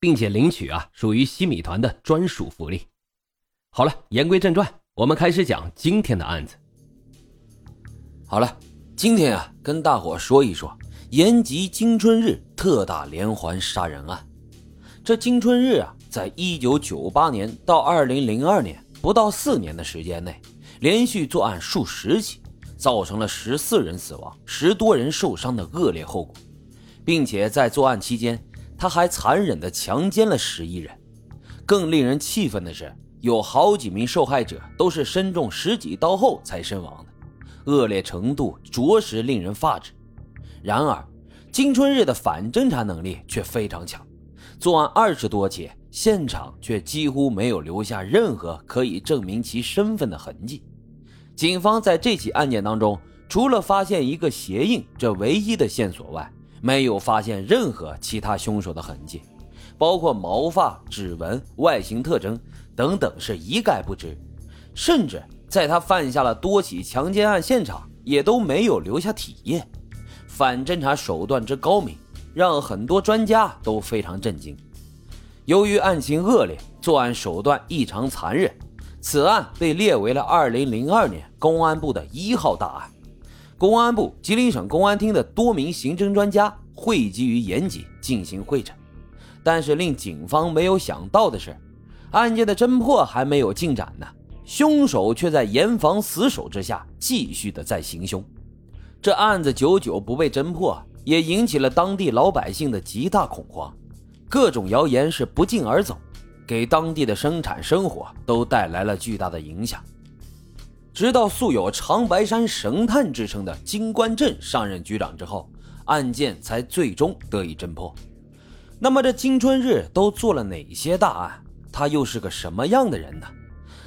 并且领取啊，属于西米团的专属福利。好了，言归正传，我们开始讲今天的案子。好了，今天啊，跟大伙说一说延吉金春日特大连环杀人案。这金春日啊，在一九九八年到二零零二年不到四年的时间内，连续作案数十起，造成了十四人死亡、十多人受伤的恶劣后果，并且在作案期间。他还残忍地强奸了十一人，更令人气愤的是，有好几名受害者都是身中十几刀后才身亡的，恶劣程度着实令人发指。然而，金春日的反侦查能力却非常强，作案二十多起，现场却几乎没有留下任何可以证明其身份的痕迹。警方在这起案件当中，除了发现一个鞋印这唯一的线索外，没有发现任何其他凶手的痕迹，包括毛发、指纹、外形特征等等是一概不知，甚至在他犯下了多起强奸案现场也都没有留下体液。反侦查手段之高明，让很多专家都非常震惊。由于案情恶劣，作案手段异常残忍，此案被列为了2002年公安部的一号大案。公安部、吉林省公安厅的多名刑侦专家汇集于延吉进行会诊，但是令警方没有想到的是，案件的侦破还没有进展呢，凶手却在严防死守之下继续的在行凶。这案子久久不被侦破，也引起了当地老百姓的极大恐慌，各种谣言是不胫而走，给当地的生产生活都带来了巨大的影响。直到素有“长白山神探”之称的金冠镇上任局长之后，案件才最终得以侦破。那么，这金春日都做了哪些大案？他又是个什么样的人呢？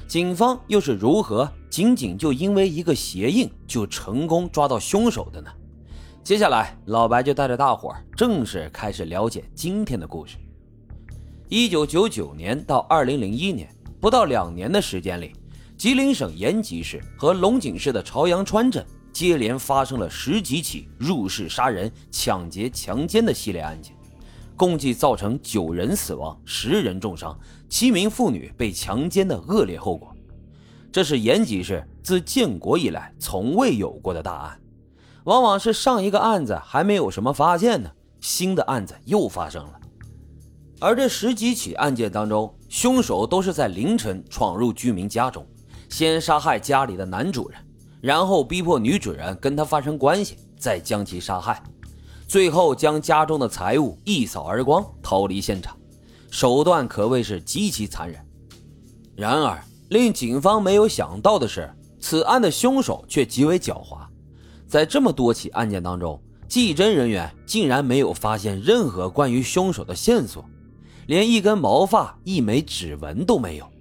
警方又是如何仅仅就因为一个鞋印就成功抓到凶手的呢？接下来，老白就带着大伙儿正式开始了解今天的故事。一九九九年到二零零一年，不到两年的时间里。吉林省延吉市和龙井市的朝阳川镇接连发生了十几起入室杀人、抢劫、强奸的系列案件，共计造成九人死亡、十人重伤、七名妇女被强奸的恶劣后果。这是延吉市自建国以来从未有过的大案。往往是上一个案子还没有什么发现呢，新的案子又发生了。而这十几起案件当中，凶手都是在凌晨闯入居民家中。先杀害家里的男主人，然后逼迫女主人跟他发生关系，再将其杀害，最后将家中的财物一扫而光，逃离现场，手段可谓是极其残忍。然而，令警方没有想到的是，此案的凶手却极为狡猾，在这么多起案件当中，技侦人员竟然没有发现任何关于凶手的线索，连一根毛发、一枚指纹都没有。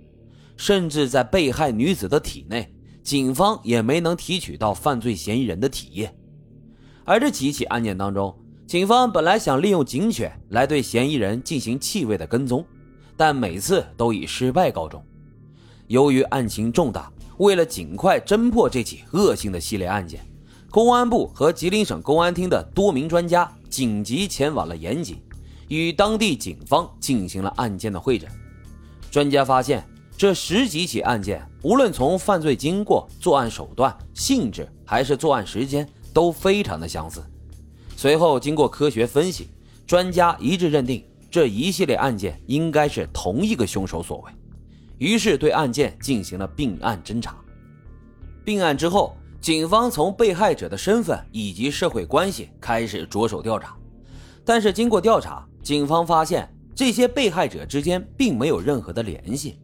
甚至在被害女子的体内，警方也没能提取到犯罪嫌疑人的体液。而这几起案件当中，警方本来想利用警犬来对嫌疑人进行气味的跟踪，但每次都以失败告终。由于案情重大，为了尽快侦破这起恶性的系列案件，公安部和吉林省公安厅的多名专家紧急前往了延吉，与当地警方进行了案件的会诊。专家发现。这十几起案件，无论从犯罪经过、作案手段、性质，还是作案时间，都非常的相似。随后经过科学分析，专家一致认定这一系列案件应该是同一个凶手所为，于是对案件进行了并案侦查。并案之后，警方从被害者的身份以及社会关系开始着手调查，但是经过调查，警方发现这些被害者之间并没有任何的联系。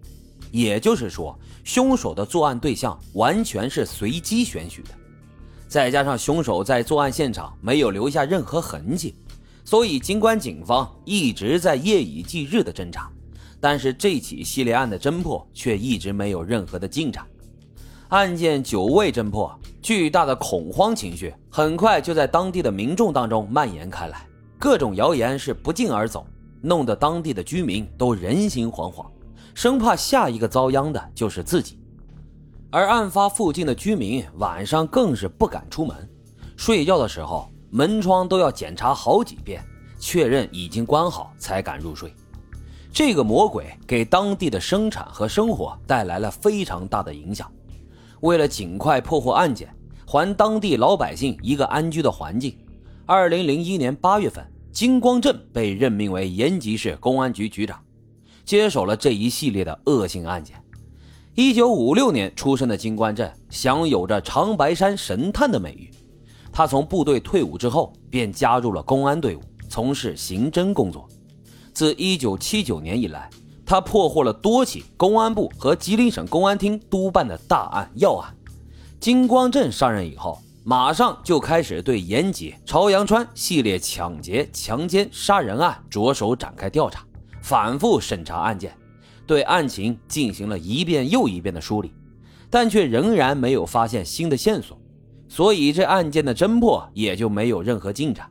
也就是说，凶手的作案对象完全是随机选取的，再加上凶手在作案现场没有留下任何痕迹，所以尽管警方一直在夜以继日的侦查，但是这起系列案的侦破却一直没有任何的进展。案件久未侦破，巨大的恐慌情绪很快就在当地的民众当中蔓延开来，各种谣言是不胫而走，弄得当地的居民都人心惶惶，生怕下一个遭殃的就是自己。而案发附近的居民晚上更是不敢出门，睡觉的时候门窗都要检查好几遍，确认已经关好才敢入睡。这个魔鬼给当地的生产和生活带来了非常大的影响。为了尽快破获案件，还当地老百姓一个安居的环境，二零零一年八月份，金光镇被任命为延吉市公安局局长，接手了这一系列的恶性案件。一九五六年出生的金光镇享有着“长白山神探”的美誉。他从部队退伍之后，便加入了公安队伍，从事刑侦工作。自一九七九年以来，他破获了多起公安部和吉林省公安厅督办的大案要案。金光镇上任以后，马上就开始对延吉、朝阳川系列抢劫、强奸、杀人案着手展开调查，反复审查案件，对案情进行了一遍又一遍的梳理，但却仍然没有发现新的线索，所以这案件的侦破也就没有任何进展。